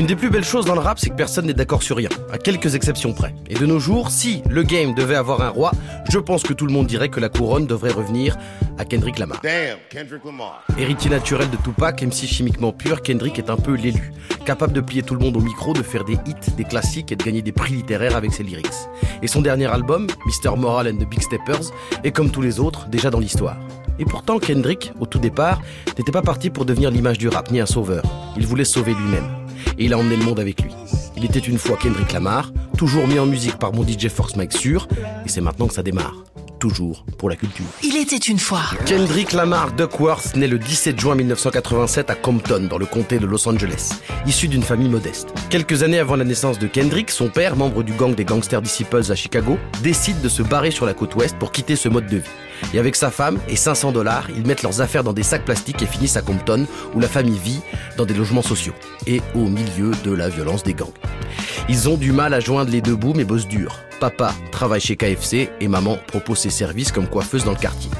Une des plus belles choses dans le rap, c'est que personne n'est d'accord sur rien, à quelques exceptions près. Et de nos jours, si le game devait avoir un roi, je pense que tout le monde dirait que la couronne devrait revenir à Kendrick Lamar. Damn, Kendrick Lamar. Héritier naturel de Tupac, MC chimiquement pur, Kendrick est un peu l'élu. Capable de plier tout le monde au micro, de faire des hits, des classiques et de gagner des prix littéraires avec ses lyrics. Et son dernier album, Mr. Moral and the Big Steppers, est comme tous les autres, déjà dans l'histoire. Et pourtant, Kendrick, au tout départ, n'était pas parti pour devenir l'image du rap, ni un sauveur. Il voulait sauver lui-même. Et il a emmené le monde avec lui. Il était une fois Kendrick Lamar, toujours mis en musique par mon DJ Force Mike Sûr, et c'est maintenant que ça démarre. Toujours pour la culture. Il était une fois. Kendrick Lamar Duckworth naît le 17 juin 1987 à Compton, dans le comté de Los Angeles, issu d'une famille modeste. Quelques années avant la naissance de Kendrick, son père, membre du gang des Gangster Disciples à Chicago, décide de se barrer sur la côte ouest pour quitter ce mode de vie. Et avec sa femme et 500 dollars, ils mettent leurs affaires dans des sacs plastiques et finissent à Compton, où la famille vit dans des logements sociaux et au milieu de la violence des gangs. Ils ont du mal à joindre les deux bouts mais bossent dur. Papa travaille chez KFC et maman propose ses services comme coiffeuse dans le quartier.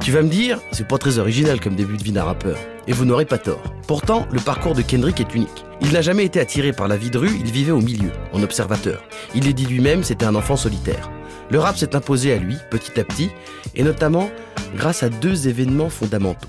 Tu vas me dire, c'est pas très original comme début de vie d'un rappeur. Et vous n'aurez pas tort. Pourtant, le parcours de Kendrick est unique. Il n'a jamais été attiré par la vie de rue, il vivait au milieu, en observateur. Il est dit lui-même, c'était un enfant solitaire. Le rap s'est imposé à lui, petit à petit, et notamment grâce à deux événements fondamentaux.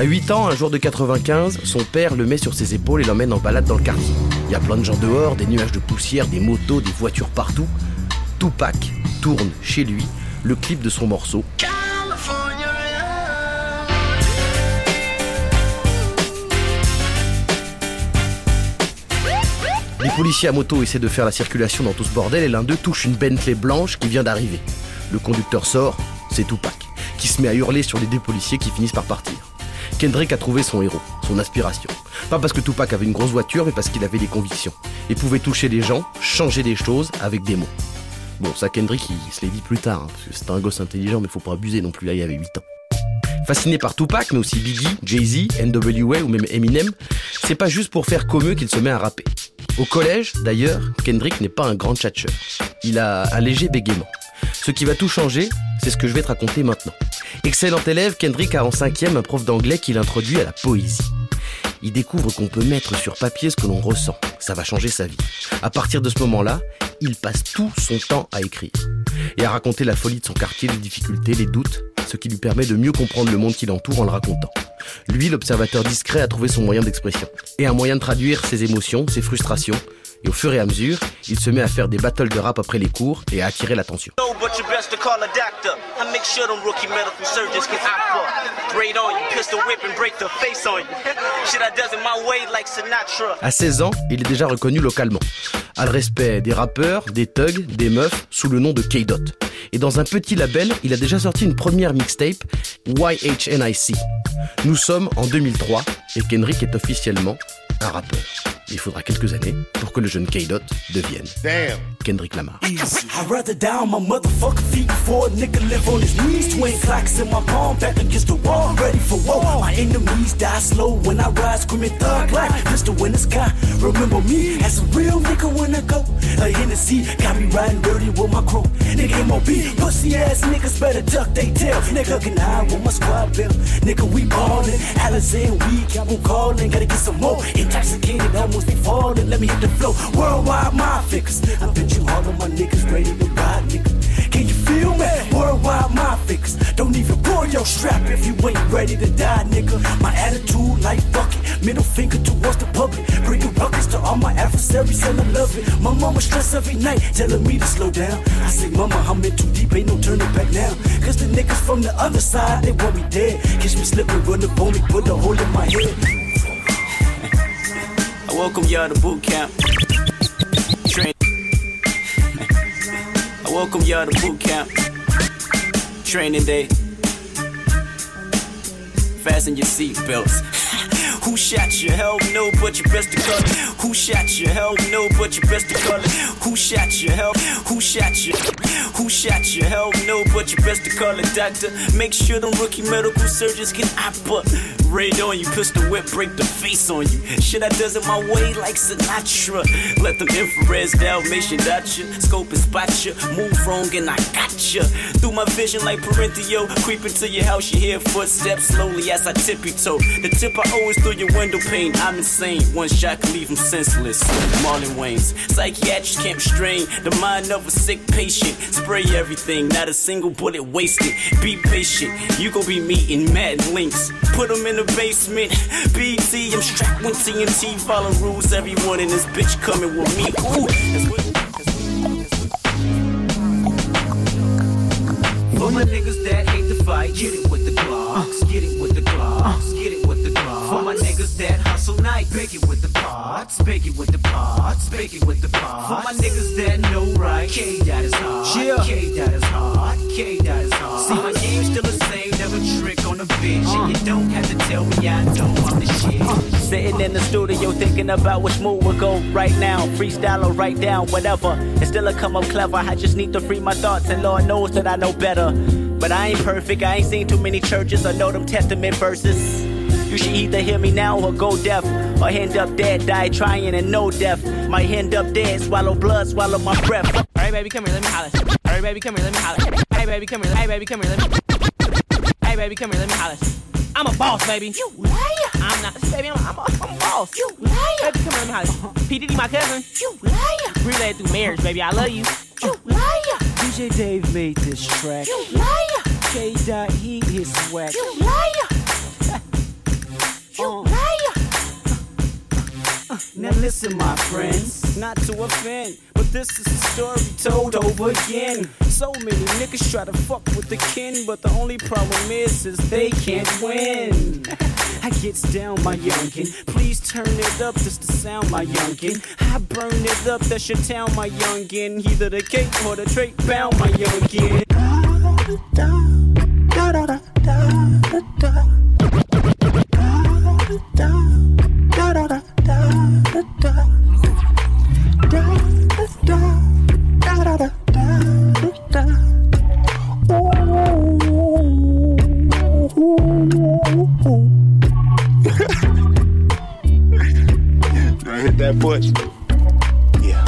À 8 ans, un jour de 95, son père le met sur ses épaules et l'emmène en balade dans le quartier. Il y a plein de gens dehors, des nuages de poussière, des motos, des voitures partout. Tupac tourne chez lui le clip de son morceau. Les policiers à moto essaient de faire la circulation dans tout ce bordel et l'un d'eux touche une Bentley blanche qui vient d'arriver. Le conducteur sort, c'est Tupac, qui se met à hurler sur les deux policiers qui finissent par partir. Kendrick a trouvé son héros, son aspiration. Pas parce que Tupac avait une grosse voiture, mais parce qu'il avait des convictions. Et pouvait toucher les gens, changer des choses avec des mots. Bon, ça Kendrick, il, se l'est dit plus tard, hein, parce que c'était un gosse intelligent, mais faut pas abuser non plus, là il avait 8 ans. Fasciné par Tupac, mais aussi Biggie, Jay-Z, NWA ou même Eminem, c'est pas juste pour faire comme eux qu'il se met à rapper. Au collège, d'ailleurs, Kendrick n'est pas un grand tchatcheur. Il a un léger bégaiement. Ce qui va tout changer, c'est ce que je vais te raconter maintenant. Excellent élève, Kendrick a en cinquième un prof d'anglais qui l'introduit à la poésie. Il découvre qu'on peut mettre sur papier ce que l'on ressent. Ça va changer sa vie. À partir de ce moment-là, il passe tout son temps à écrire et à raconter la folie de son quartier, les difficultés, les doutes, ce qui lui permet de mieux comprendre le monde qui l'entoure en le racontant. Lui, l'observateur discret, a trouvé son moyen d'expression et un moyen de traduire ses émotions, ses frustrations. Et au fur et à mesure, il se met à faire des battles de rap après les cours et à attirer l'attention. À 16 ans, il est déjà reconnu localement. A le respect des rappeurs, des thugs, des meufs, sous le nom de K-Dot. Et dans un petit label, il a déjà sorti une première mixtape, YHNIC. Nous sommes en 2003 et Kendrick est officiellement un rappeur. Il faudra quelques années pour que le jeune K-Dot devienne Damn. Kendrick Lamar. I'd rather down my motherfucking feet before a nigga live on his knees. Twin clocks in my palm, back against the wall, ready for war. My enemies die slow when I ride, screaming thug life. Pistol in the sky, remember me as a real nigga when I go. A Hennessy got me riding dirty with my crew. Nigga MOB, pussy ass niggas better duck they tail. Nigga can hide with my squad bill. Nigga we ballin', Alizé we keep on callin', gotta get some more. Intoxicated, almost be falling. Let me hit the flow. Worldwide my figures. I you all of my niggas ready to ride, nigga. Can you feel me? Worldwide my figures. Don't even pull your strap if you ain't ready to die, nigga. My attitude like fuck it. Middle finger towards the public. Bringing ruckus to all my adversaries and I love it. My mama stress every night, telling me to slow down. I say, mama, I'm in too deep, ain't no turning back now. Cause the niggas from the other side, they want me dead. Catch me slipping, run up on me, put a hole in my head. I welcome y'all to boot camp. Welcome y'all to boot camp. Training day. Fasten your seatbelts. Who shot you? Hell no, but you best to call it. Who shot you? Hell no, but you best to call it. Who shot you? Hell, who shot you? Who shot you? Hell no, but you best to call a doctor. Make sure them rookie medical surgeons can up. Raid on you, pistol whip, break the face on you. Shit, I does it my way like Sinatra. Let them infrareds Dalmatian dot you. Scope and spot you. Move wrong and I got you. Through my vision like Parentheo. Creep into your house, you hear footsteps slowly as I tip you toe. The tip I always your window pane. I'm insane. One shot can leave him senseless. Marlon Wayans. Psychiatrists can't restrain the mind of a sick patient. Spray everything, not a single bullet wasted. Be patient. You gon' be meeting mad links. Put them in the basement. BT, I'm strapped with TNT. Follow rules, everyone in this bitch coming with me. Ooh, that's what- For my niggas that hate the fight, get it bake it with the pots, bake it with the pots, bake it with the pots. For my niggas that know right, K that is hard, Yeah. K that is hard, K that is hard. See my game still the same, never trick on a bitch, uh. and you don't have to tell me I know I'm the shit. Uh. Sitting in the studio thinking about which move will go right now. Freestyle or write down, whatever. It still a come up clever. I just need to free my thoughts, and Lord knows that I know better. But I ain't perfect. I ain't seen too many churches I know them testament verses. You should either hear me now or go deaf, or end up dead, die trying and no death. Might end up dead, swallow blood, swallow my breath. Hey baby, come here, let me holler. Hey baby, come here, let me holler. Hey baby, come here. Hey baby, come here, let me. Hey baby, come here, let me holler. I'm a boss, baby. You liar. I'm not, baby. I'm, I'm, a, I'm a boss. You liar. Baby, come here, let me holler. P Diddy, my cousin. You liar. Relay through marriage, baby. I love you. You liar. DJ Dave made this track. You liar. K. Dot Heat his swag. You liar. You um, liar. Now listen, my friends, not to offend, but this is a story told over again. So many niggas try to fuck with the kin, but the only problem is, is they can't win. I gets down, my youngin. Please turn it up just to sound, my youngin. I burn it up, that's your town, my youngin. Either the cake or the trait bound, my youngin. hit that bush. Yeah.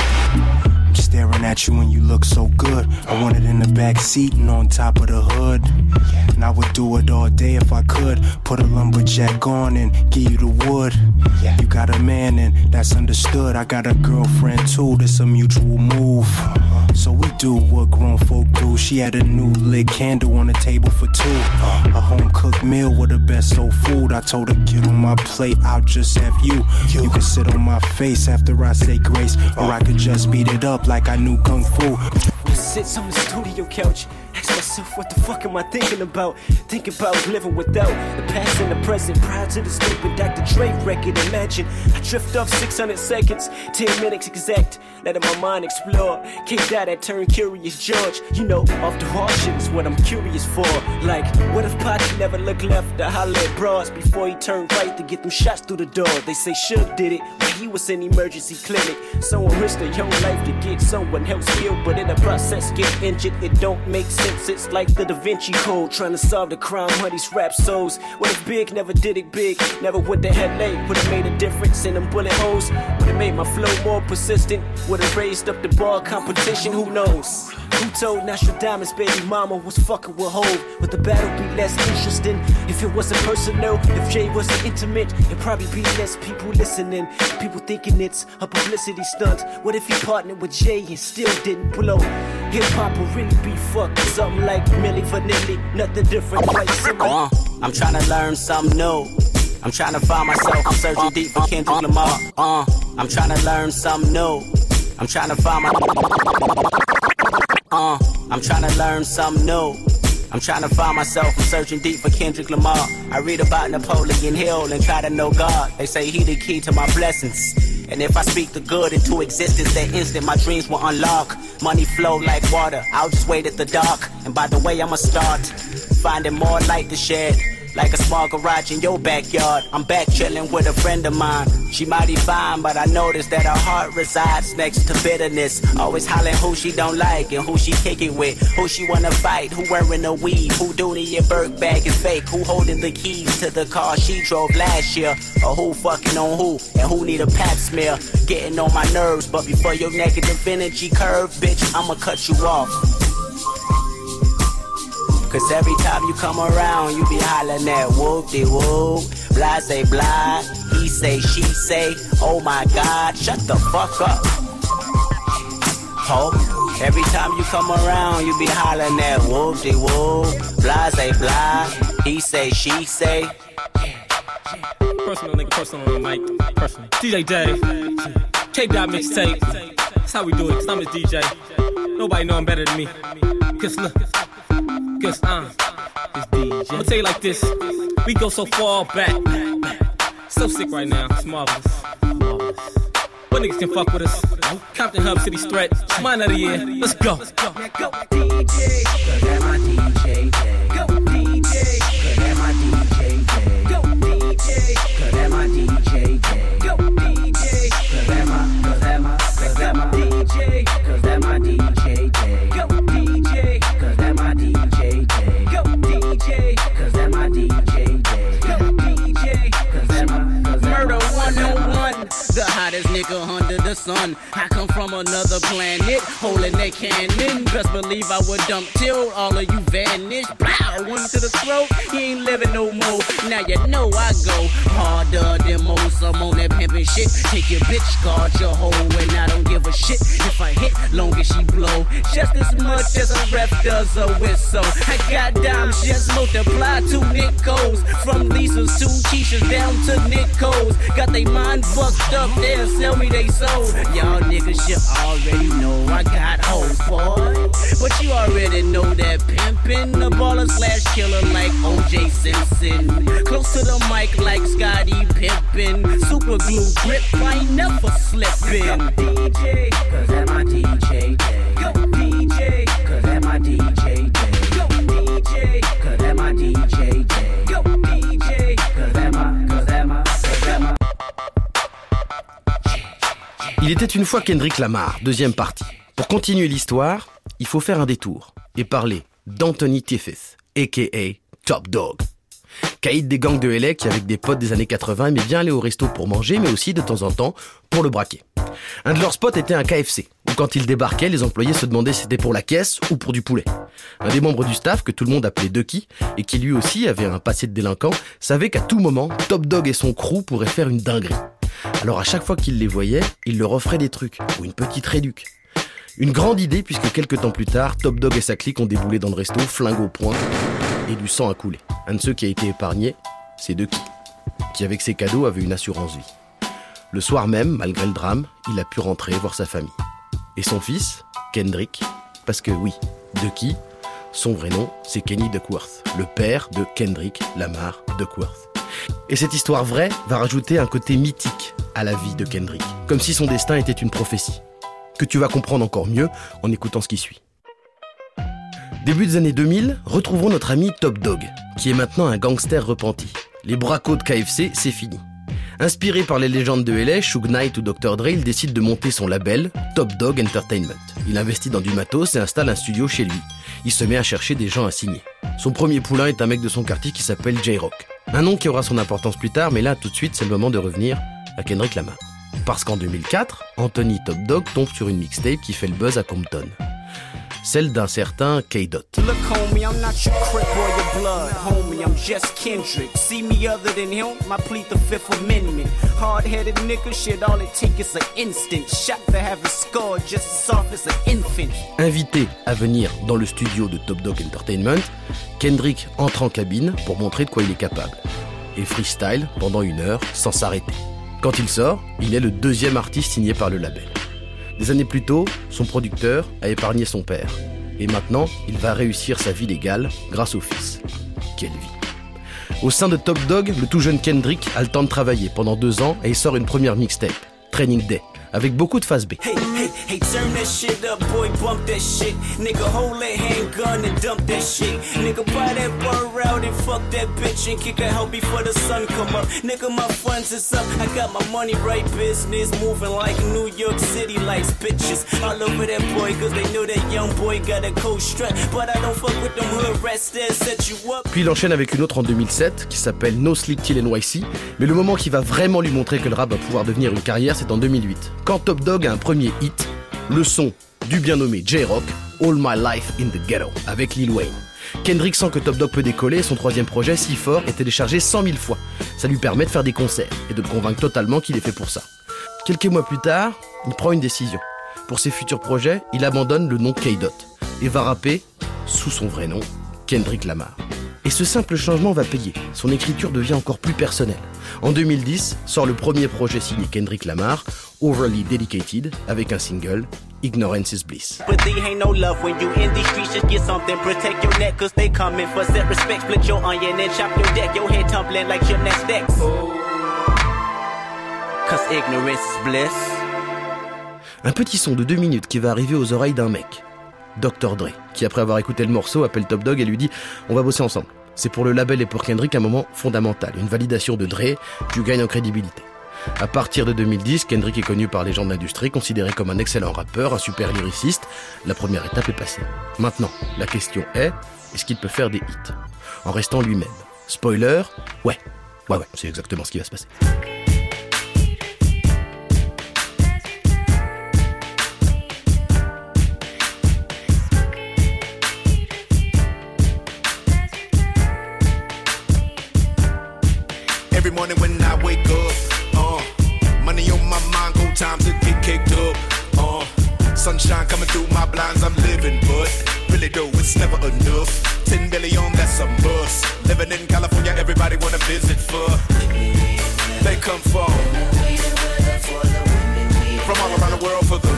I'm staring at you when you look so good. I want it in the back seat and on top of the hood. And I would do it all day if I could. Put a lumberjack on and give you the wood. You got a man and that's understood. I got a girlfriend too, that's a mutual move. So we do what grown folk do. She had a new lit candle on the table for two. A home cooked meal with the best old food. I told her, get on my plate, I'll just have you. You can sit on my face after I say grace, or I could just beat it up like I knew kung fu. Sits on the studio couch. Ask myself, what the fuck am I thinking about? Thinking about living without the past and the present. Prior to the stupid Dr. Dre record, imagine I drift off 600 seconds, 10 minutes exact. Letting my mind explore. Can't die that turn curious judge. You know, off the hard shit is what I'm curious for. Like, what if Pac never looked left to holler at bras before he turned right to get them shots through the door? They say Suge did it when he was in emergency clinic. Someone risked their young life to get someone else killed, but in the process get injured. It don't make sense. It's like the Da Vinci Code trying to solve the crime of these rap souls. What if Big never did it big? Never went to LA. Would have made a difference in them bullet holes. Would have made my flow more persistent. Would have raised up the bar competition. Who knows? Who told Nostradamus baby mama was fucking with Hove? Would the battle be less interesting if it wasn't personal? If Jay wasn't intimate, it'd probably be less people listening. People thinking it's a publicity stunt. What if he partnered with Jay and still didn't blow? Hip hop would really be fucked. Something like Milli Vanilli, nothing different, similar. Uh, I'm trying to learn something new. I'm trying to find myself. I'm searching deep for Kendrick Lamar. Uh, I'm trying to learn something new. I'm trying to find my. Uh, I'm trying to learn something new. I'm trying to find myself. I'm searching deep for Kendrick Lamar. I read about Napoleon Hill and try to know God. They say he the key to my blessings. And if I speak the good into existence, that instant my dreams will unlock. Money flow like water. I'll just wait at the dark. And by the way, I'ma start finding more light to shed. Like a small garage in your backyard. I'm back chilling with a friend of mine. She mighty fine, but I noticed that her heart resides next to bitterness. Always hollering who she don't like and who she kicking with, who she wanna fight, who wearing a weave, who doing your Burke bag is fake, who holding the keys to the car she drove last year, or who fucking on who, and who need a pap smear. Getting on my nerves, but before your negative energy curve, bitch, I'ma cut you off. Cause every time you come around, you be hollering at whoop de whoop, blah say blah, he say, she say, oh my god, shut the fuck up. Ho, every time you come around, you be hollering at whoop de whoop, blah say blah, he say, she say. Personal nigga, personal on the mic. Personal. DJ Dave. Tape that mixtape. That's how we do it, cause I'm a DJ. Nobody know I'm better than me. Cause look, cause uh. I'ma tell you like this. We go so far back. So sick right now. It's marvelous. What niggas can fuck with us? Compton Hub City Threat. Minor of the year. Let's go. Murder sun. I come from another planet, holding that cannon. Best believe I would dump till all of you vanish. Blow, one to the throat, he ain't living no more. Now you know I go harder than most. I'm on that pimpin' shit. Take your bitch, guard your hoe, and I don't give a shit if I hit, long as she blow. Just as much as a ref does a whistle. I got dimes, just multiply two nickels. From Lisa's to Keisha's down to Nico's. Got they mind fucked up, they'll sell me they soul. Y'all niggas should already know I got hoes, boy. But you already know that pimpin' the baller slash killer like OJ Simpson. Close to the mic like Scotty Pimpin'. Super glue grip, I ain't never slippin'. DJ, cause that my DJ, Il était une fois Kendrick Lamar, deuxième partie. Pour continuer l'histoire, il faut faire un détour et parler d'Anthony Tiffith, a.k.a. Top Dog. Caïd des gangs de LA qui, avec des potes des années 80, aimait bien aller au resto pour manger, mais aussi de temps en temps pour le braquer. Un de leurs spots était un KFC, où quand ils débarquaient, les employés se demandaient si c'était pour la caisse ou pour du poulet. Un des membres du staff, que tout le monde appelait Ducky, et qui lui aussi avait un passé de délinquant, savait qu'à tout moment, Top Dog et son crew pourraient faire une dinguerie. Alors à chaque fois qu'il les voyait, il leur offrait des trucs, ou une petite réduc. Une grande idée puisque quelques temps plus tard, Top Dog et sa clique ont déboulé dans le resto, flingue au poing, et du sang a coulé. Un de ceux qui a été épargné, c'est Ducky, qui avec ses cadeaux avait une assurance vie. Le soir même, malgré le drame, il a pu rentrer voir sa famille. Et son fils, Kendrick, parce que oui, Ducky, son vrai nom, c'est Kenny Duckworth, le père de Kendrick Lamar Duckworth. Et cette histoire vraie va rajouter un côté mythique à la vie de Kendrick, comme si son destin était une prophétie, que tu vas comprendre encore mieux en écoutant ce qui suit. Début des années 2000, retrouvons notre ami Top Dog, qui est maintenant un gangster repenti. Les bracos de KFC, c'est fini. Inspiré par les légendes de LA, Suge Knight ou Dr. Dre, il décide de monter son label, Top Dog Entertainment. Il investit dans du matos et installe un studio chez lui. Il se met à chercher des gens à signer. Son premier poulain est un mec de son quartier qui s'appelle J-Rock. Un nom qui aura son importance plus tard, mais là, tout de suite, c'est le moment de revenir à Kendrick Lamar. Parce qu'en 2004, Anthony Top Dog tombe sur une mixtape qui fait le buzz à Compton. Celle d'un certain K-Dot. Look, homie, I'm not your crip or your blood. Homie, I'm just Kendrick. See me other than him, I plead the Fifth Amendment. Hard headed nigga, shit, all it take is an instant. Shot for having scored just as soft as an infant. Invité à venir dans le studio de Top Dawg Entertainment, Kendrick entre en cabine pour montrer de quoi il est capable. Et freestyle pendant une heure sans s'arrêter. Quand il sort, il est le deuxième artiste signé par le label. Des années plus tôt, son producteur a épargné son père. Et maintenant, il va réussir sa vie légale grâce au fils. Quelle vie. Au sein de Top Dog, le tout jeune Kendrick a le temps de travailler pendant deux ans et il sort une première mixtape, Training Day, avec beaucoup de face B. Hey, hey, hey, turn that shit up, boy, bump that shit. Nigga, hold that handgun and dump that shit. Nigga, buy that bar out and fuck that bitch and kick her out before the sun come up. Nigga, my funds is up. I got my money right, business moving like New York City lights, bitches. All over that boy, cause they know that young boy got a cold strut. But I don't fuck with them hood rats that set you up. Puis il enchaîne avec une autre en 2007 qui s'appelle No Sleep Till NYC. Mais le moment qui va vraiment lui montrer que le rap va pouvoir devenir une carrière, c'est en 2008. Quand Top Dog a un premier hit, le son du bien nommé J-Rock, All My Life in the Ghetto, avec Lil Wayne. Kendrick sent que Top Dog peut décoller son troisième projet, si fort, est téléchargé 100 000 fois. Ça lui permet de faire des concerts et de le convaincre totalement qu'il est fait pour ça. Quelques mois plus tard, il prend une décision. Pour ses futurs projets, il abandonne le nom K-Dot et va rapper, sous son vrai nom, Kendrick Lamar. Et ce simple changement va payer. Son écriture devient encore plus personnelle. En 2010, sort le premier projet signé Kendrick Lamar, Overly Dedicated, avec un single, Ignorance is Bliss. But there ain't no love when you in these streets. Just get something, protect your neck, cause they coming for set respect. Split your onion and chop your deck. Your head tumbling like gymnastics. Cause ignorance is bliss. Un petit son de deux minutes qui va arriver aux oreilles d'un mec, Dr. Dre, qui après avoir écouté le morceau appelle Top Dog et lui dit On va bosser ensemble. C'est pour le label et pour Kendrick un moment fondamental, une validation de Dre, tu gagnes en crédibilité. À partir de 2010, Kendrick est connu par les gens de l'industrie, considéré comme un excellent rappeur, un super lyriciste. La première étape est passée. Maintenant, la question est, est-ce qu'il peut faire des hits? En restant lui-même. Spoiler, ouais. Ouais, ouais, c'est exactement ce qui va se passer. Enough. Ten billion, that's a must. Living in California, everybody wanna visit for. They come from from all around the world for the.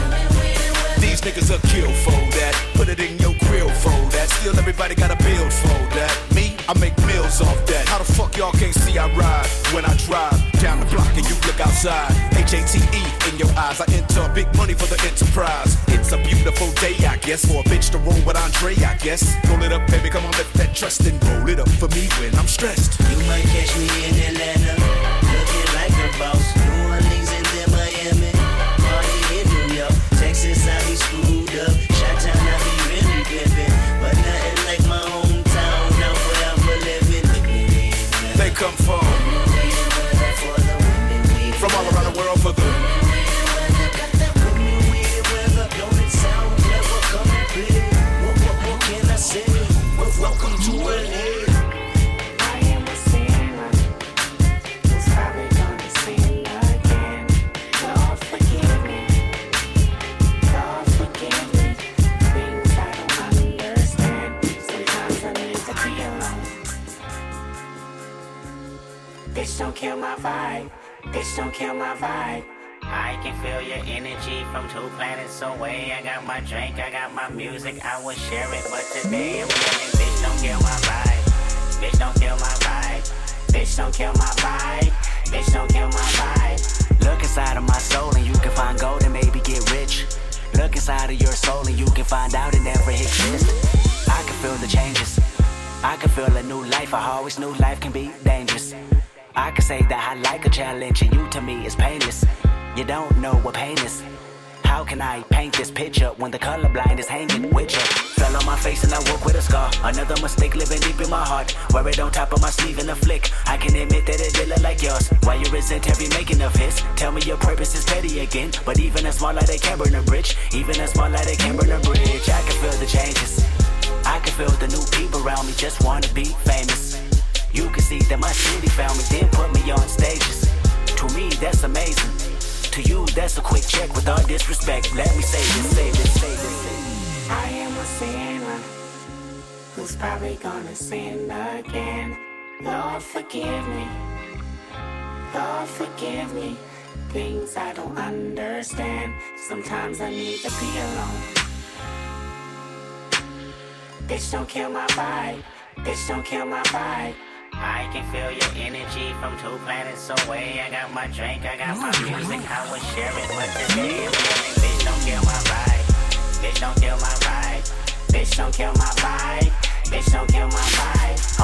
These niggas are kill for that. Put it in your grill for that. Still everybody gotta build for that. Me, I make meals off that. How the fuck y'all can't see I ride when I drive down the block and you look outside? H A T E in your eyes. I enter big money for the enterprise. A beautiful day, I guess, for a bitch to roll with Andre, I guess. Roll it up, baby, come on, lift that trust and roll it up for me when I'm stressed. You might catch me in Atlanta, looking like a boss. New Orleans and then Miami, party in New York, Texas I be screwed up. Shot town I be really pimping, but nothing like my hometown. Now forever living. They come from Bitch, don't kill my vibe. Bitch, don't kill my vibe. I can feel your energy from two planets away. I got my drink, I got my music, I would share it. But today I'm yelling, bitch, don't kill my vibe. Bitch, don't kill my vibe. Bitch, don't kill my vibe. Bitch, don't kill my vibe. Look inside of my soul and you can find gold and maybe get rich. Look inside of your soul and you can find out it never exists. I can feel the changes. I can feel a new life. I always knew life can be dangerous. I can say that I like a challenge and you to me is painless. You don't know what pain is. How can I paint this picture when the colorblind is hanging with you? Fell on my face and I woke with a scar. Another mistake living deep in my heart. Wear it on top of my sleeve in a flick. I can admit that it did look like yours. Why you resent every making of his? Tell me your purpose is petty again. But even a small light, they can burn a bridge. Even a small light, they can burn a bridge. I can feel the changes. I can feel the new people around me just wanna be famous. You can see that my city found me, then put me on stages. To me, that's amazing. To you, that's a quick check with all disrespect. Let me say this, say this, say this. I am a sinner who's probably gonna sin again. Lord, forgive me. Lord, forgive me. Things I don't understand. Sometimes I need to be alone. Bitch, don't kill my vibe. Bitch, don't kill my vibe. I can feel your energy from two planets away. I got my drink, I got my music, I will share it. But today, bitch, don't kill my vibe. Bitch, don't kill my vibe. Bitch, don't kill my vibe. Bitch, don't kill my vibe.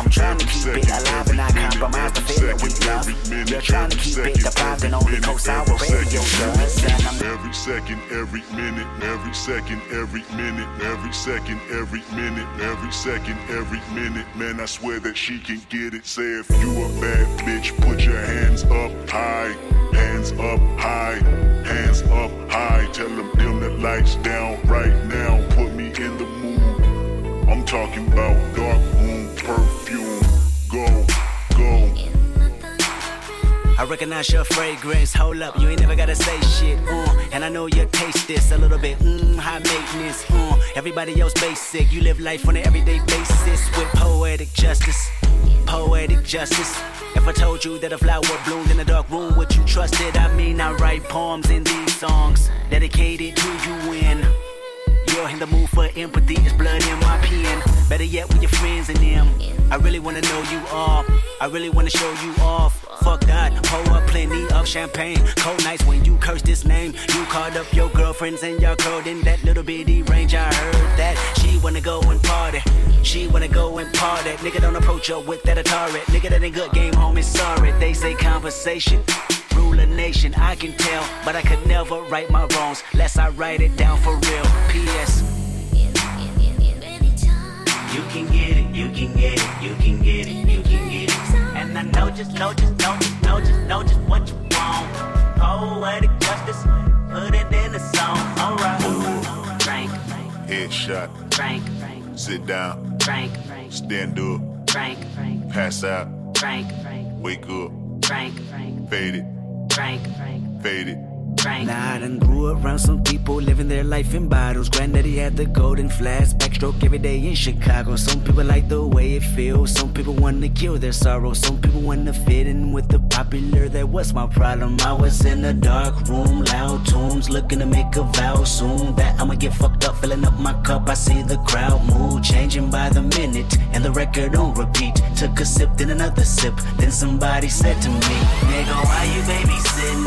I'm trying to keep it alive and not compromise the feeling we love. You're trying to keep it deprived and only co-sign what radio does. And I'm Every second, every minute, every second, every minute, every second, every minute, every second, every minute. Man, I swear that she can get it. Say if you a bad bitch, put your hands up high, hands up high, hands up high. Tell them dim the lights down right now. Put me in the mood. I'm talking about dark perfume. Go, go. I recognize your fragrance. Hold up, you ain't never gotta say shit. Uh, and I know you taste this a little bit. Mmm, high maintenance. Uh, everybody else basic. You live life on an everyday basis with poetic justice. Poetic justice. If I told you that a flower bloomed in a dark room, would you trust it? I mean, I write poems in these songs dedicated to you when you're in the mood for empathy. It's blood in my pen. Better yet, with your friends and them. I really wanna know you all. I really wanna show you off. Fuck that, pour up plenty of champagne. Cold nights when you curse this name. You called up your girlfriends and y'all curled in that little bitty range. I heard that she wanna go and party. She wanna go and party. Nigga don't approach her with that Atari. Nigga that ain't good game, homie. Sorry, they say conversation. Rule a nation, I can tell, but I could never right my wrongs, lest I write it down for real. P.S. You can get it, you can get it, you can get it, you can get it. And I know just, know just, know just, know just, know just what you want. Poetic justice, put it in a song. Alright. Frank, Headshot. Frank, Sit down. Frank, Stand up. Frank, Pass out. Frank, Wake up. Frank, Fade it. Frank, Fade it. Nah, I done grew around some people living their life in bottles. Granddaddy had the golden flask, backstroke every day in Chicago. Some people like the way it feels. Some people wanna kill their sorrow. Some people wanna fit in with the popular. That was my problem. I was in a dark room, loud tunes, looking to make a vow soon. That I'ma get fucked up, filling up my cup. I see the crowd mood changing by the minute, and the record on repeat. Took a sip, then another sip. Then somebody said to me, Nigga, why you babysitting?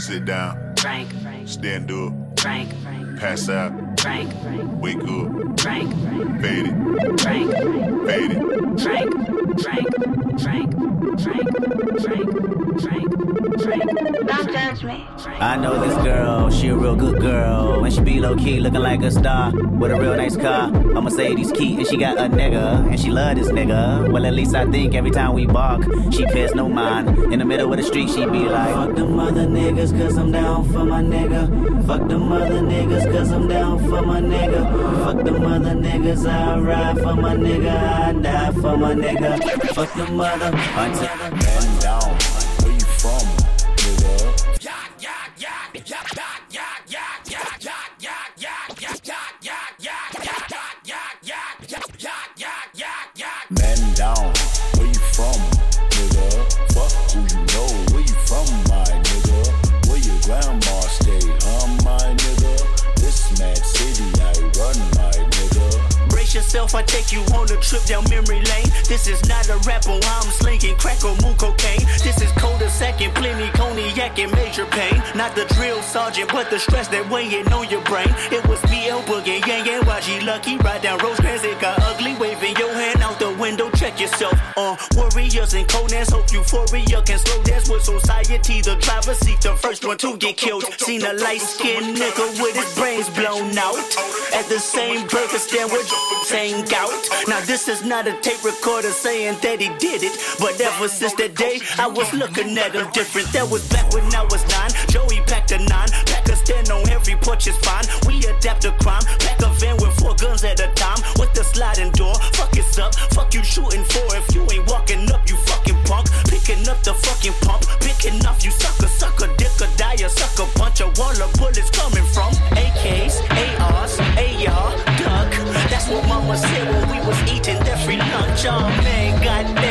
Sit down. Frank, Stand up. Frank, Pass out. Frank, Wake up. Frank, Fade it. Frank, Fade it. Frank, Frank, Frank, Frank, Frank, Frank, Frank. Don't judge me. I know this girl, she a real good girl. And she be low key, looking like a star with a real nice car. A Mercedes key, and she got a nigga, and she love this nigga. Well, at least I think every time we bark, she pays no mind. In the middle of the street, she be like, Fuck them other niggas, cause I'm down for my nigga. Fuck them other niggas, cause I'm down for my nigga. Fuck the mother niggas, I ride for my nigga. I die for my nigga. Fuck them other until I take you on a trip down memory lane. This is not a rapper, I'm slinging crack or moon cocaine. This is cold a second, plenty cognac and major pain. Not the drill sergeant, but the stress that weighing on your brain. It was me, El Boogie, Yang, and YG Lucky. Ride down Rosecrans, it got ugly. Waving your the window, check yourself. Uh, warriors and Conans, hope euphoria can slow dance with society. The driver seat, the first one to get killed. Seen a light skinned nigga with his brains blown out. At the same burger stand with saying gout. Now this is not a tape recorder saying that he did it. But ever since that day, I was looking at him different. That was back when I was nine. Joey packed a nine. Pack a stand on every porch is fine. We adapt to crime. Pack a van with Four guns at a time with the sliding door. Fuck it up, fuck you shooting for. If you ain't walking up, you fucking punk. Picking up the fucking pump, picking up you sucker, sucker, dick or die, a sucker punch. A wall of bullets coming from AKs, ARs, AR, duck. That's what mama said when we was eating Every free lunch. Oh man, goddamn.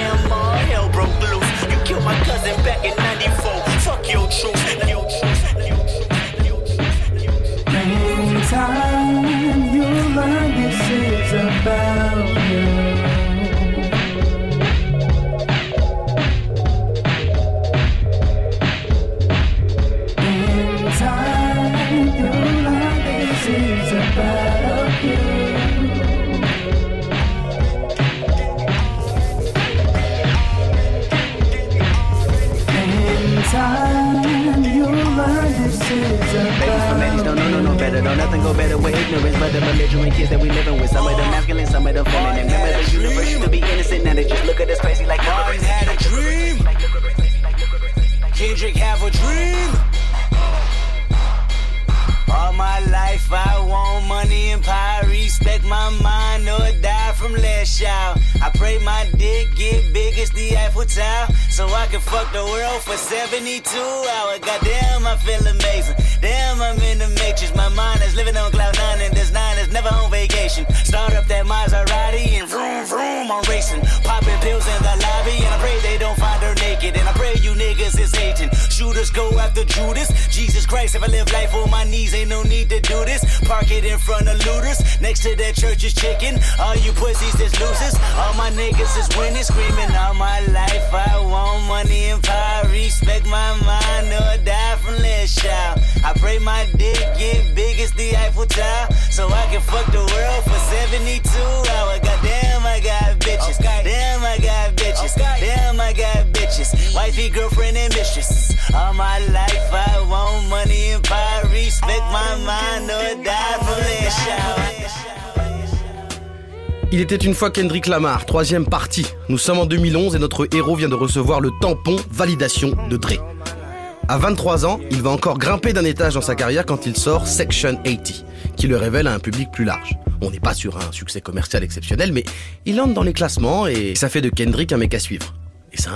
Ignorance, but the belligerent kids that we living with. Some of them masculine, some of them feminine. Remember the universe used to be innocent, now they just look at us crazy like Martin had a dream. Kendrick have a dream. All my life I want money and power, respect my mind or die from less shout. I pray my dick get big as the Eiffel Tower, so I can fuck the world for 72 hours. Goddamn, I feel amazing. Damn, I'm in the matrix. My mind is living on cloud nine, and this nine is never on vacation. Start up that Maserati and vroom vroom, I'm racing. Popping pills in the lobby, and I pray they don't find her naked. And I pray you niggas is hating. Shooters go after Judas. Jesus Christ, if I live life on my knees, ain't no need to do this. Park it in front of looters. Next to that church is chicken. All you pussies is losers. All my niggas is winning, screaming all my life. I want money and power. Respect my mind or die from less shout. I pray my dick get big as the Eiffel Tower. So I can fuck the world for 72 hours. Goddamn, I got bitches. Damn, I got bitches. Damn, I got bitches. Wifey, girlfriend, and mistress. All my life I want money and power. Respect my mind or die from less shout. Il était une fois Kendrick Lamar, troisième partie. Nous sommes en 2011 et notre héros vient de recevoir le tampon validation de Dre. À 23 ans, il va encore grimper d'un étage dans sa carrière quand il sort Section 80, qui le révèle à un public plus large. On n'est pas sur un succès commercial exceptionnel, mais il entre dans les classements et ça fait de Kendrick un mec à suivre. Et ça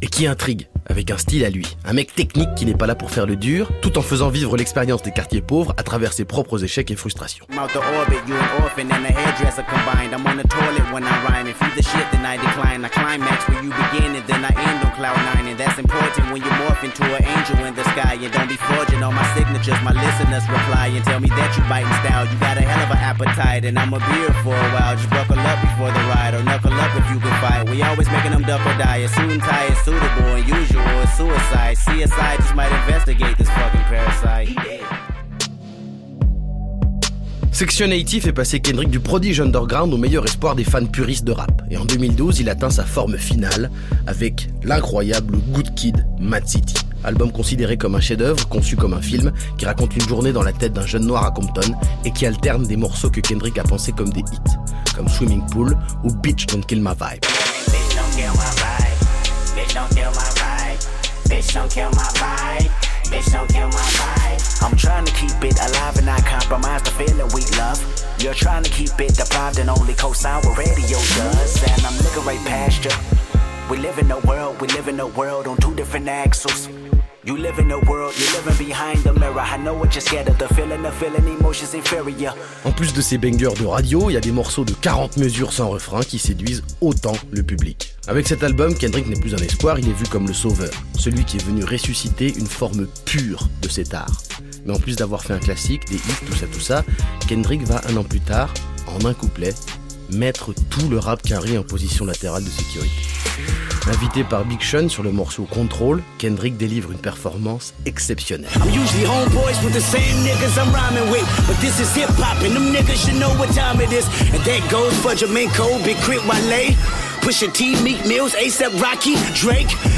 et qui intrigue, avec un style à lui. Un mec technique qui n'est pas là pour faire le dur, tout en faisant vivre l'expérience des quartiers pauvres à travers ses propres échecs et frustrations. Section 80 fait passer Kendrick du prodige underground au meilleur espoir des fans puristes de rap. Et en 2012, il atteint sa forme finale avec l'incroyable Good Kid, Mad City. Album considéré comme un chef-d'œuvre, conçu comme un film, qui raconte une journée dans la tête d'un jeune noir à Compton et qui alterne des morceaux que Kendrick a pensés comme des hits, comme Swimming Pool ou. Bitch, don't kill my vibe. Bitch, don't kill my vibe. Bitch, don't kill my vibe. I'm trying to keep it alive and not compromise the feeling we love. You're trying to keep it deprived and only co-sign what radio does. And I'm looking right past you. We live in a world, we live in a world on two different axles. En plus de ces bangers de radio, il y a des morceaux de 40 mesures sans refrain qui séduisent autant le public. Avec cet album, Kendrick n'est plus un espoir, il est vu comme le sauveur, celui qui est venu ressusciter une forme pure de cet art. Mais en plus d'avoir fait un classique, des hits, tout ça, tout ça, Kendrick va un an plus tard, en un couplet, mettre tout le rap carré en position latérale de sécurité. Invité par Big Sean sur le morceau Control, Kendrick délivre une performance exceptionnelle. I'm usually homeboys with the same niggas I'm rhyming with. But this is hip hop, and them niggas should know what time it is. And that goes for Jamaica, Big K.R.I.T. Wale. Pusha T, Meek Mills, ASAP Rocky, Drake,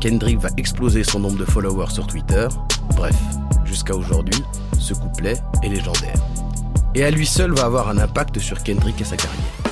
Kendrick va exploser son nombre de followers sur Twitter. Bref, jusqu'à aujourd'hui, ce couplet est légendaire. Et à lui seul va avoir un impact sur Kendrick et sa carrière.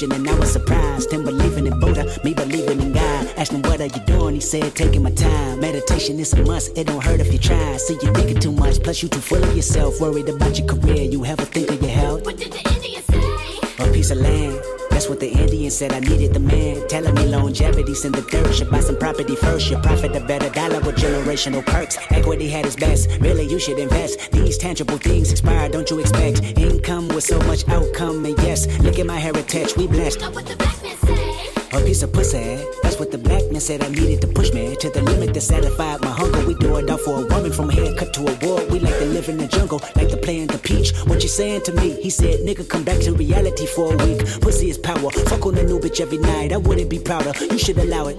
Religion, and I was surprised. Him believing in Buddha, me believing in God. Asked him what are you doing? He said taking my time. Meditation is a must. It don't hurt if you try. See you thinking too much, plus you too full of yourself. Worried about your career, you ever think of your health? What did the Indian say? A piece of land. That's what the Indian said. I needed the man. Telling me longevity's in the dirt. Should buy some property first. Your profit a better dollar with generational perks. Equity had its best. Really, you should invest. These tangible things expire. Don't you expect income with so much outcome? And yes, look at my heritage. We blessed. A piece of pussy. That's what the black said. I needed to push me to the limit that satisfied my hunger. We do it all for a woman from a haircut to a war. We like to live in the jungle, like to play in the peach. What you saying to me? He said, nigga, come back to reality for a week. Pussy is power. Fuck on a new bitch every night. I wouldn't be prouder. You should allow it.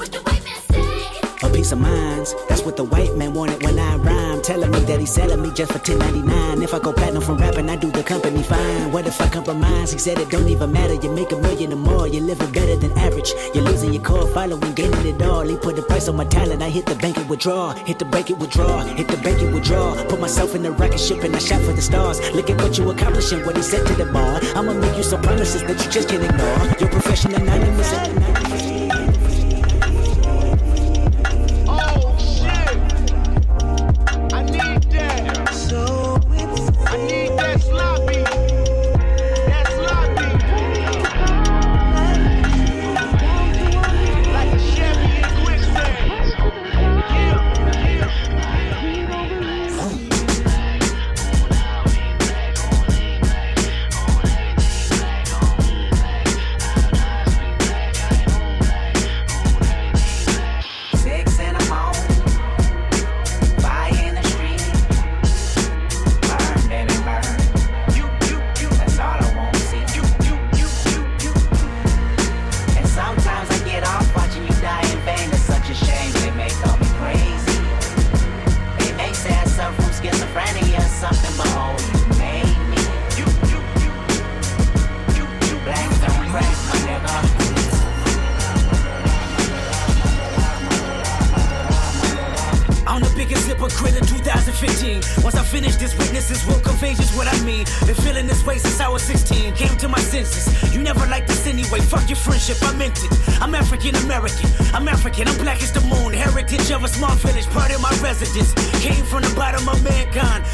A piece of minds. That's what the white man wanted when I Telling me that he's selling me just for 10.99. If I go platinum from rapping, I do the company fine. What if I compromise? He said it don't even matter. You make a million or more. You're living better than average. You're losing your core following, gaining it all. He put the price on my talent. I hit the bank and withdraw. Hit the bank and withdraw. Hit the bank and withdraw. Put myself in the rocket ship and I shot for the stars. Look at what you accomplishing. What he said to the bar. I'ma make you some promises that you just can't ignore. Your profession anonymous. I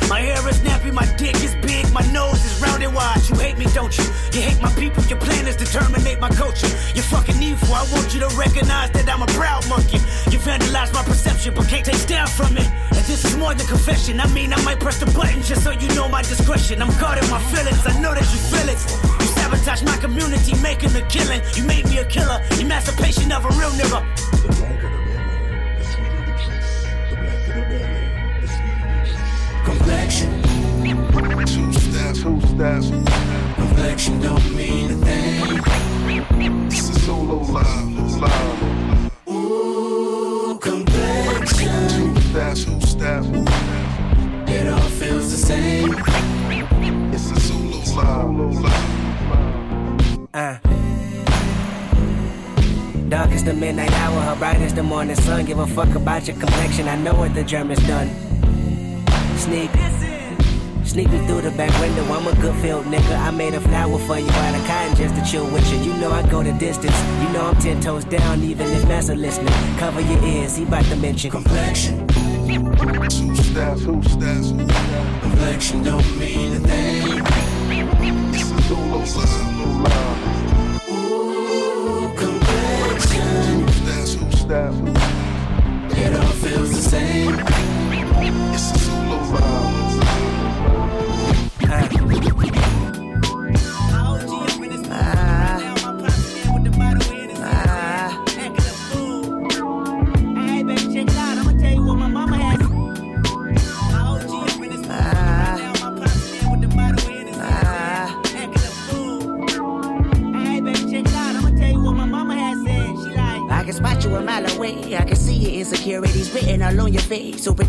My hair is nappy, my dick is big, my nose is round and wide. You hate me, don't you? You hate my people. Your plan is to terminate my culture. You're fucking evil. I want you to recognize that I'm a proud monkey. You vandalized my perception, but can't take down from it. And this is more than confession. I mean, I might press the button just so you know my discretion. I'm guarding my feelings. I know that you feel it. You sabotage my community, making a killing. You made me a killer. Emancipation of a real nigga. Complexion. Two steps. Two steps. Complexion don't mean a thing. This is solo live. Live. Ooh, complexion. Two steps. Two steps. It all feels the same. It's a solo live. live. Uh. Dark as the midnight hour, her bright as the morning sun. Give a fuck about your complexion. I know what the Germans done. Sneak. Sneak me through the back window. I'm a good field nigga. I made a flower for you out of cotton just to chill with you. You know I go the distance. You know I'm ten toes down, even if Massa listening. Cover your ears, he about to mention complexion. Two steps. Two steps. Complexion don't mean a thing. Solo live. Ooh, complexion. Two steps. Two steps. It all feels the same. It's a solo live.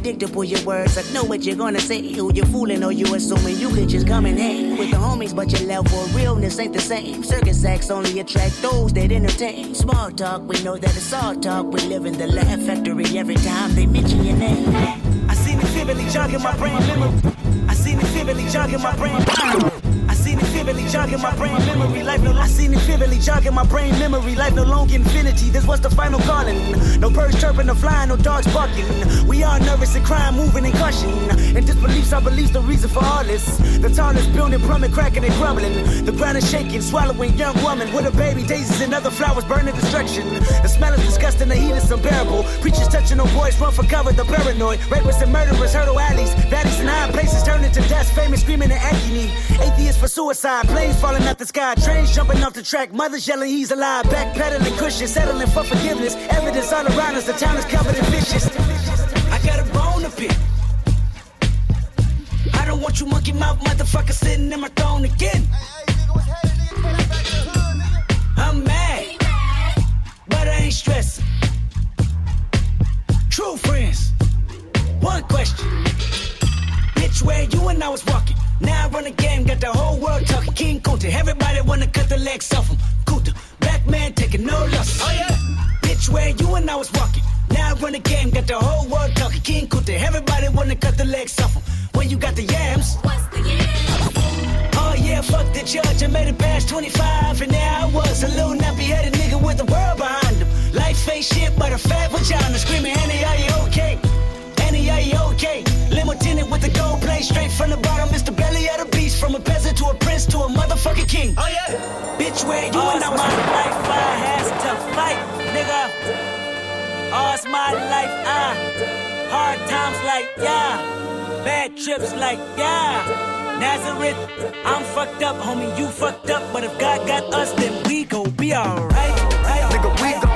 Predictable your words. I know what you're gonna say. Who you fooling or you assuming you could just come and hang with the homies, but your level of realness ain't the same. Circus acts only attract those that entertain. Small talk, we know that it's all talk. We live in the laugh factory every time they mention your name. I seen it vividly jogging my brain. I seen it vividly jogging my brain. Jogging my brain memory. Life no, I seen it vividly, jogging my brain memory. Life no longer infinity. This was the final calling. No birds chirping, no flying, no dogs barking. We are nervous and crying, moving and crushing. And disbeliefs, I believe the reason for all this. The tallest building, plumbing, cracking and crumbling. The ground is shaking, swallowing young woman with a baby, daisies and other flowers burning destruction. The smell is disgusting, the heat is unbearable. Preachers touching no boys, run for cover, the paranoid. Rapists and murderers, hurdle alleys, valleys and high places turning to dust, famous screaming in agony. Atheists for suicide, planes falling out the sky, trains jumping off the track, mothers yelling he's alive, backpedaling cushion, settling for forgiveness. Evidence all around us, the town is covered in vicious. I got a bone to pick. I don't want you monkey mouth motherfucker sitting in my throne again. I'm mad, but I ain't stressing. True friends, one question. Bitch, where you and I was walking. Now I run the game, got the whole world talking. King Kunta, everybody wanna cut the legs off him. Kunta, black man taking no losses. Oh yeah. Bitch, where you and I was walking. Now I run the game, got the whole world talking. King Kunta, everybody wanna cut the legs off him. When you got the yams. What's the yams? Oh yeah, fuck the judge. I made it past 25, and now I was, a little nappy headed nigga with the world behind him. Life ain't shit but a fat vagina, screaming, Annie, are you okay? Okay? Limo tinted with the gold plate, straight from the bottom. It's the belly of the beast, from a peasant to a prince to a motherfucking king. Oh yeah, bitch, where you and I was. my life, I has to fight, nigga. All's my life, I. Hard times like yeah, bad trips like yeah. Nazareth, I'm fucked up, homie, you fucked up. But if God got us, then we gon' be alright. Nigga, we gon'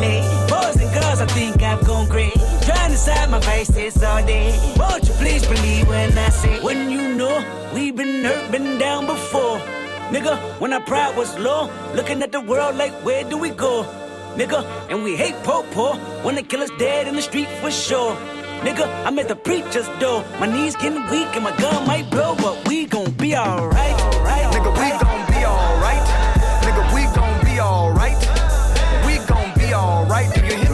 My vices all day. Won't you please believe when I say, when you know we've been hurt, been down before. Nigga, when our pride was low, looking at the world like, where do we go? Nigga, and we hate po po they kill us dead in the street for sure. Nigga, I'm at the preacher's door. My knees getting weak and my gun might blow, but we gon' be alright. Nigga, we gon' be alright. Nigga, we gon' be alright. We gon' be alright. Do you hear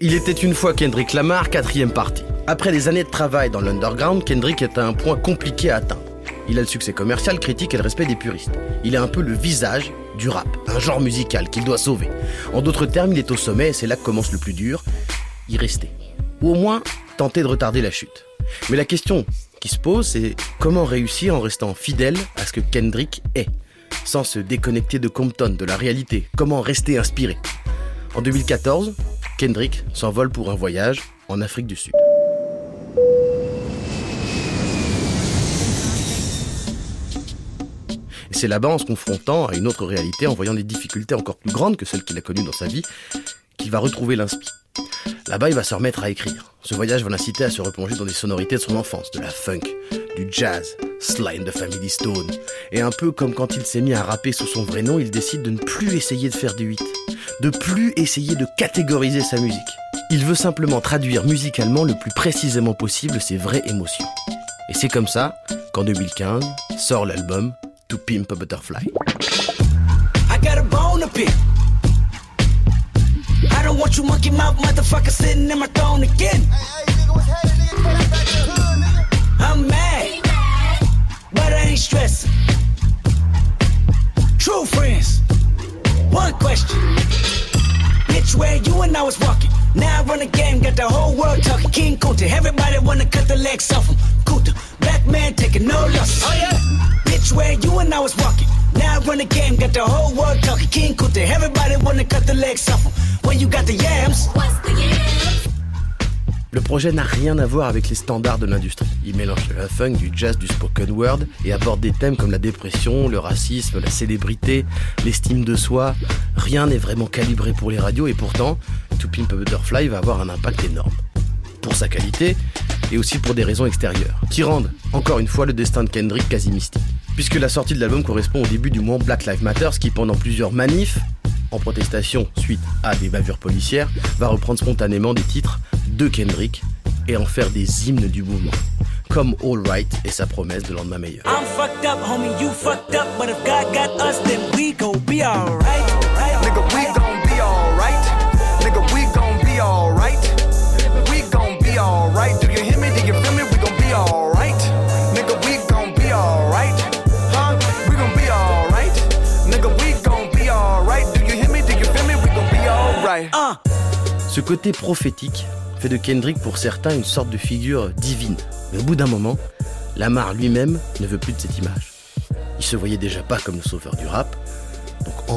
Il était une fois Kendrick Lamar, quatrième partie. Après des années de travail dans l'underground, Kendrick est à un point compliqué à atteindre. Il a le succès commercial, critique et le respect des puristes. Il est un peu le visage du rap, un genre musical qu'il doit sauver. En d'autres termes, il est au sommet et c'est là que commence le plus dur, y rester. Ou au moins, tenter de retarder la chute. Mais la question qui se pose, c'est comment réussir en restant fidèle à ce que Kendrick est, sans se déconnecter de Compton, de la réalité. Comment rester inspiré? En 2014, Kendrick s'envole pour un voyage en Afrique du Sud. C'est là-bas, en se confrontant à une autre réalité, en voyant des difficultés encore plus grandes que celles qu'il a connues dans sa vie, qu'il va retrouver l'inspi. Là-bas, il va se remettre à écrire. Ce voyage va l'inciter à se replonger dans des sonorités de son enfance, de la funk, du jazz, Sly and the Family Stone. Et un peu comme quand il s'est mis à rapper sous son vrai nom, il décide de ne plus essayer de faire du 8, de plus essayer de catégoriser sa musique. Il veut simplement traduire musicalement le plus précisément possible ses vraies émotions. Et c'est comme ça qu'en 2015 sort l'album To Pimp a Butterfly. I got a bone to pick. I don't want you monkey mouth motherfucker sitting in my throne again. I'm mad, but I ain't stressing. True friends, one question. Bitch, where you and I was walking. Now I run the game, got the whole world talking. King Kunta, everybody wanna cut the legs off him. Kunta, black man taking no losses. Oh yeah. Bitch, where you and I was walking. Now I run the game, got the whole world talking. King Kunta, everybody wanna cut the legs off him. When you got the yams. What's the yams? Le projet n'a rien à voir avec les standards de l'industrie. Il mélange le funk, du jazz, du spoken word et aborde des thèmes comme la dépression, le racisme, la célébrité, l'estime de soi. Rien n'est vraiment calibré pour les radios et pourtant, To Pimp Butterfly va avoir un impact énorme. Pour sa qualité et aussi pour des raisons extérieures, qui rendent, encore une fois, le destin de Kendrick quasi mystique. Puisque la sortie de l'album correspond au début du mouvement Black Lives Matter, qui pendant plusieurs manifs, en protestation suite à des bavures policières, va reprendre spontanément des titres de Kendrick et en faire des hymnes du mouvement, comme All Right et sa promesse de lendemain meilleur. I'm fucked up, homie, you fucked up. But if God got us, then we gon' be alright. Nigga, we gon' be alright. Nigga, we gon' be alright. We gon' be alright. Do you hear me? Do you feel me? We gon' be alright. Nigga, we gon' be alright. Huh? We gon' be alright. Nigga, we gon' be alright. Do you hear me? Do you feel me? We gon' be alright. Ce côté prophétique fait de Kendrick pour certains une sorte de figure divine. Mais au bout d'un moment, Lamar lui-même ne veut plus de cette image. Il se voyait déjà pas comme le sauveur du rap,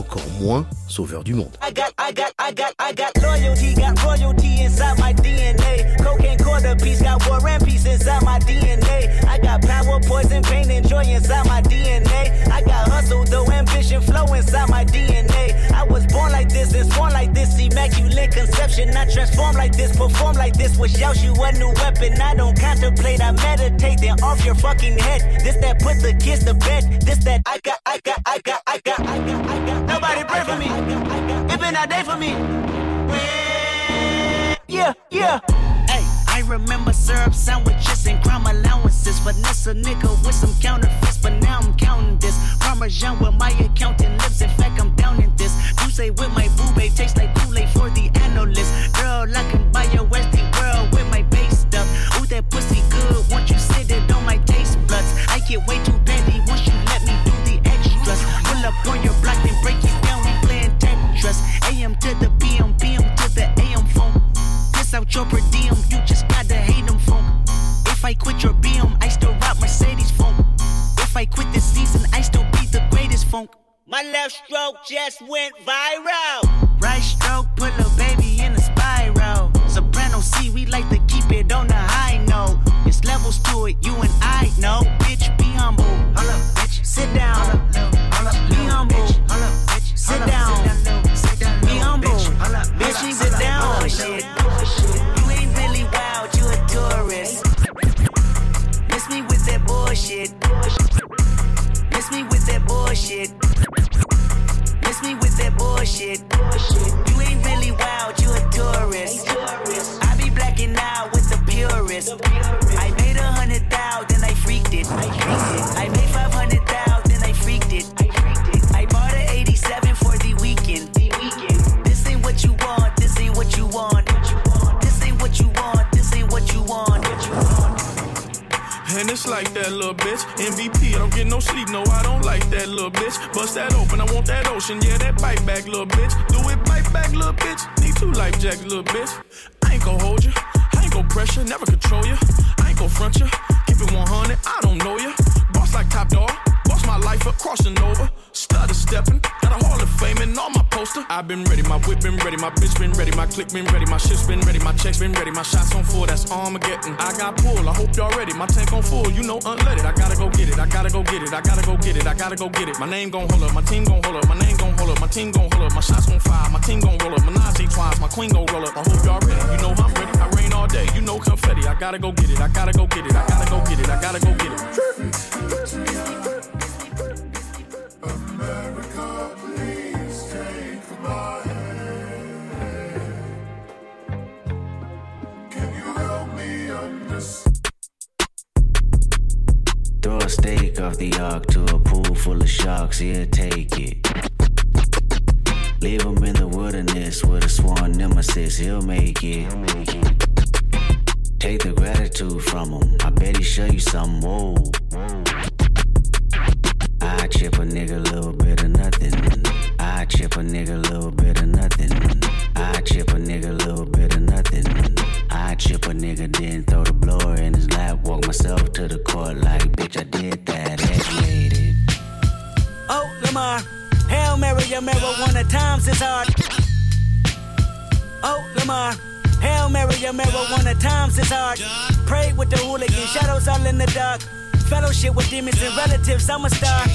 encore moins sauveur du monde. I got, I got, I got, I got loyalty, got royalty inside my DNA. Cocaine quarter piece, got war and peace inside my DNA. I got power, poison, pain, and joy inside my DNA. I got hustle, though, ambition, flow inside my DNA. I was born like this and sworn like this, immaculate conception. I transform like this, perform like this, wish out you a new weapon. I don't contemplate, I meditate, then off your fucking head. This that put the kids to bed. This that I got, I got, I got, I got, I got, I got. Nobody pray for me. It been a day for me. Yeah, yeah. Hey, I remember syrup sandwiches and crime allowances. Vanessa nigga with some counterfeits, but now I'm counting this. Parmesan where my accountant lives. In fact, I'm down in this. You say with my boo babe tastes like Kool-Aid for the analyst. Girl, I can buy your Westie world with my base stuff. Ooh, that pussy good. Once you sit it on my taste buds, I get way too just went viral. Been ready, my checks been ready, my shots on full, that's Armageddon. I got pull, I hope y'all ready, my tank on full, you know unleaded. I gotta go get it, I gotta go get it, I gotta go get it, I gotta go get it. My name gon' hold up, my team gon' hold up, my name gon' hold up, my team gon' hold up, my shots gon' fire, my team gon' roll up, Menage twice, my queen gon' roll up. I hope y'all ready, you know I'm ready. I rain all day, you know confetti. I gotta go get it, I gotta go get it, I gotta go get it, I gotta go get it. Steak off the ark to a pool full of sharks, he'll take it. Leave him in the wilderness with a sworn nemesis, he'll make it. Take the gratitude from him, I bet he show you something, whoa. I chip a nigga a little bit of nothing. I chip a nigga a little bit of nothing. I chip a nigga a little bit of nothing. I chip a nigga, then throw the blower in his lap. Walk myself to the court like, bitch, I did that. X-rated. Oh, Lamar. Hail Mary, your marijuana times is hard. Oh, Lamar. Hail Mary, your marijuana times is hard. Pray with the hooligan, shadows all in the dark. Fellowship with demons and relatives, I'm a star.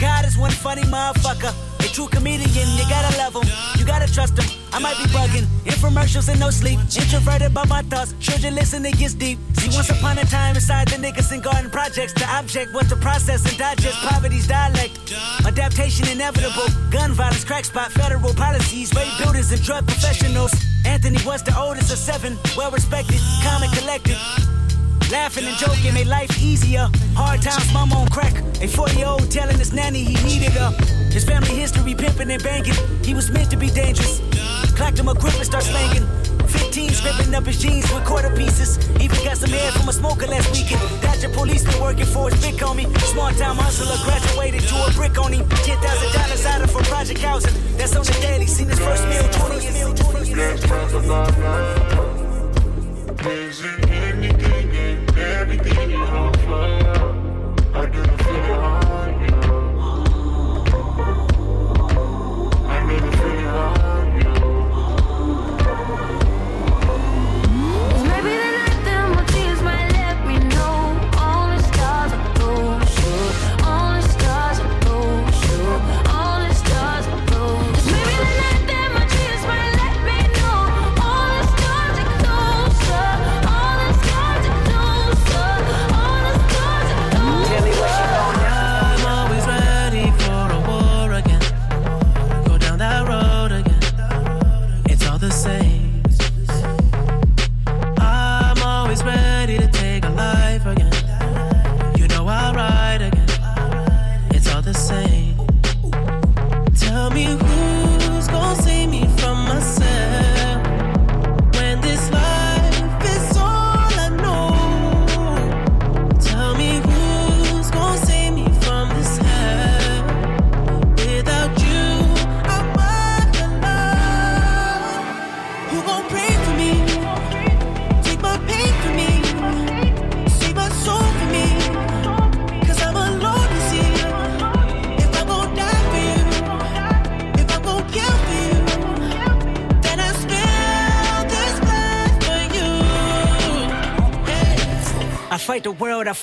God is one funny motherfucker. A true comedian, you gotta love him. You gotta trust him. I might be bugging. Infomercials and no sleep. Introverted by my thoughts. Children listen, it gets deep. See, once upon a time inside the Nickerson Garden Projects, the object was to process and digest poverty's dialect. Adaptation inevitable. Gun violence, crack spot, federal policies, rape builders and drug professionals. Anthony was the oldest of seven. Well respected, calm and collected. Laughing and joking made life easier. Hard times, mama on crack. A 40 year old telling his nanny he needed her. His family history pimping and banging. He was meant to be dangerous. Clacked him a grip and start slanging. 15 scraping up his jeans with quarter pieces. Even got some hair from a smoker last weekend. Dodger police been working for his big homie. Small time hustler graduated to a brick on him. $10,000 out of for project housing. That's on the daily. Seen his first meal 20 years. Everything you on fire. I didn't feel it on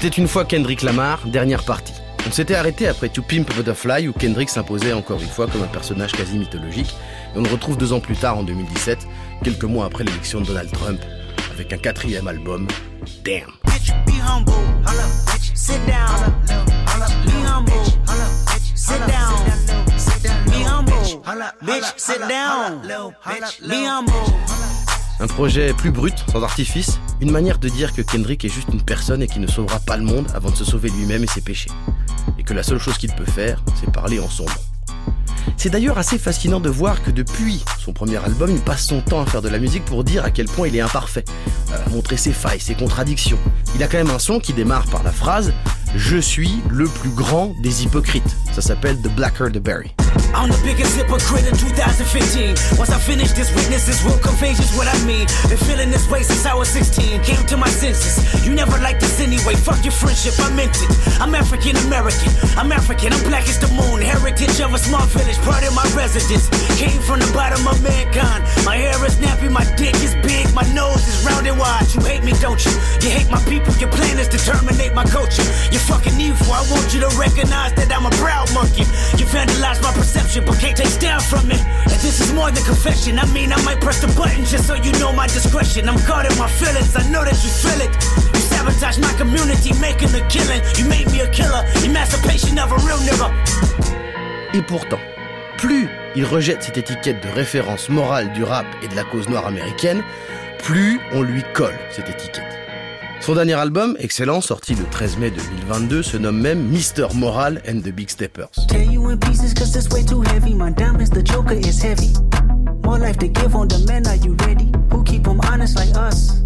Il était une fois Kendrick Lamar, dernière partie. On s'était arrêté après To Pimp Butterfly où Kendrick s'imposait encore une fois comme un personnage quasi mythologique. Et on le retrouve deux ans plus tard en 2017, quelques mois après l'élection de Donald Trump, avec un quatrième album, Damn. Un projet plus brut, sans artifice, Une manière de dire que Kendrick est juste une personne et qu'il ne sauvera pas le monde avant de se sauver lui-même et ses péchés. Et que la seule chose qu'il peut faire, c'est parler en son nom. C'est d'ailleurs assez fascinant de voir que depuis son premier album, il passe son temps à faire de la musique pour dire à quel point il est imparfait, à montrer ses failles, ses contradictions. Il a quand même un son qui démarre par la phrase Je suis le plus grand des hypocrites. Ça s'appelle The Blacker the Berry. I'm the biggest hypocrite in 2015. Once I finish this, witnesses will convey just what I mean. Been feeling this way since I was 16. Came to my senses. You never liked this anyway. Fuck your friendship, I meant it. I'm African American. I'm African. I'm black as the moon. Heritage of a small village. Part of my residence. Came from the bottom of mankind. My hair is nappy. My dick is big. My nose is round and wide. You hate me, don't you? You hate my people. Your plan is to terminate my culture. You're fucking evil. I want you to recognize that I'm a proud monkey. You vandalize my perception, but can't take down from it. And this is more than confession. I mean, I might press the button just so you know my discretion. I'm guarding my feelings. I know that you feel it. You sabotage my community, making a killing. You made me a killer. Emancipation of a real nigga. Et pourtant, plus il rejette cette étiquette de référence morale du rap et de la cause noire américaine, plus on lui colle cette étiquette. Son dernier album, excellent, sorti le 13 mai 2022, se nomme même Mr. Moral and the Big Steppers. Tear you in pieces cause it's way too heavy. My diamonds, the joker is heavy. More life to give on the men, are you ready? Who keep them honest like us?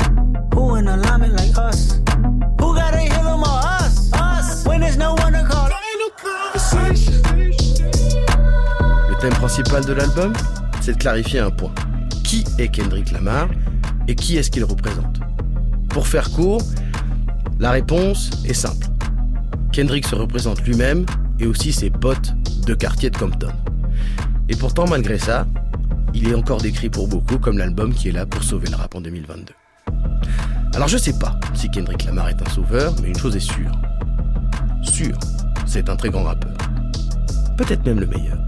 Who in alignment like us? Who gotta heal them or us? Us! When there's no one to call. Le thème principal de l'album, c'est de clarifier un point. Qui est Kendrick Lamar et qui est-ce qu'il représente? Pour faire court, la réponse est simple. Kendrick se représente lui-même et aussi ses potes de quartier de Compton. Et pourtant, malgré ça, il est encore décrit pour beaucoup comme l'album qui est là pour sauver le rap en 2022. Alors je sais pas si Kendrick Lamar est un sauveur, mais une chose est sûre. Sûr, c'est un très grand rappeur. Peut-être même le meilleur.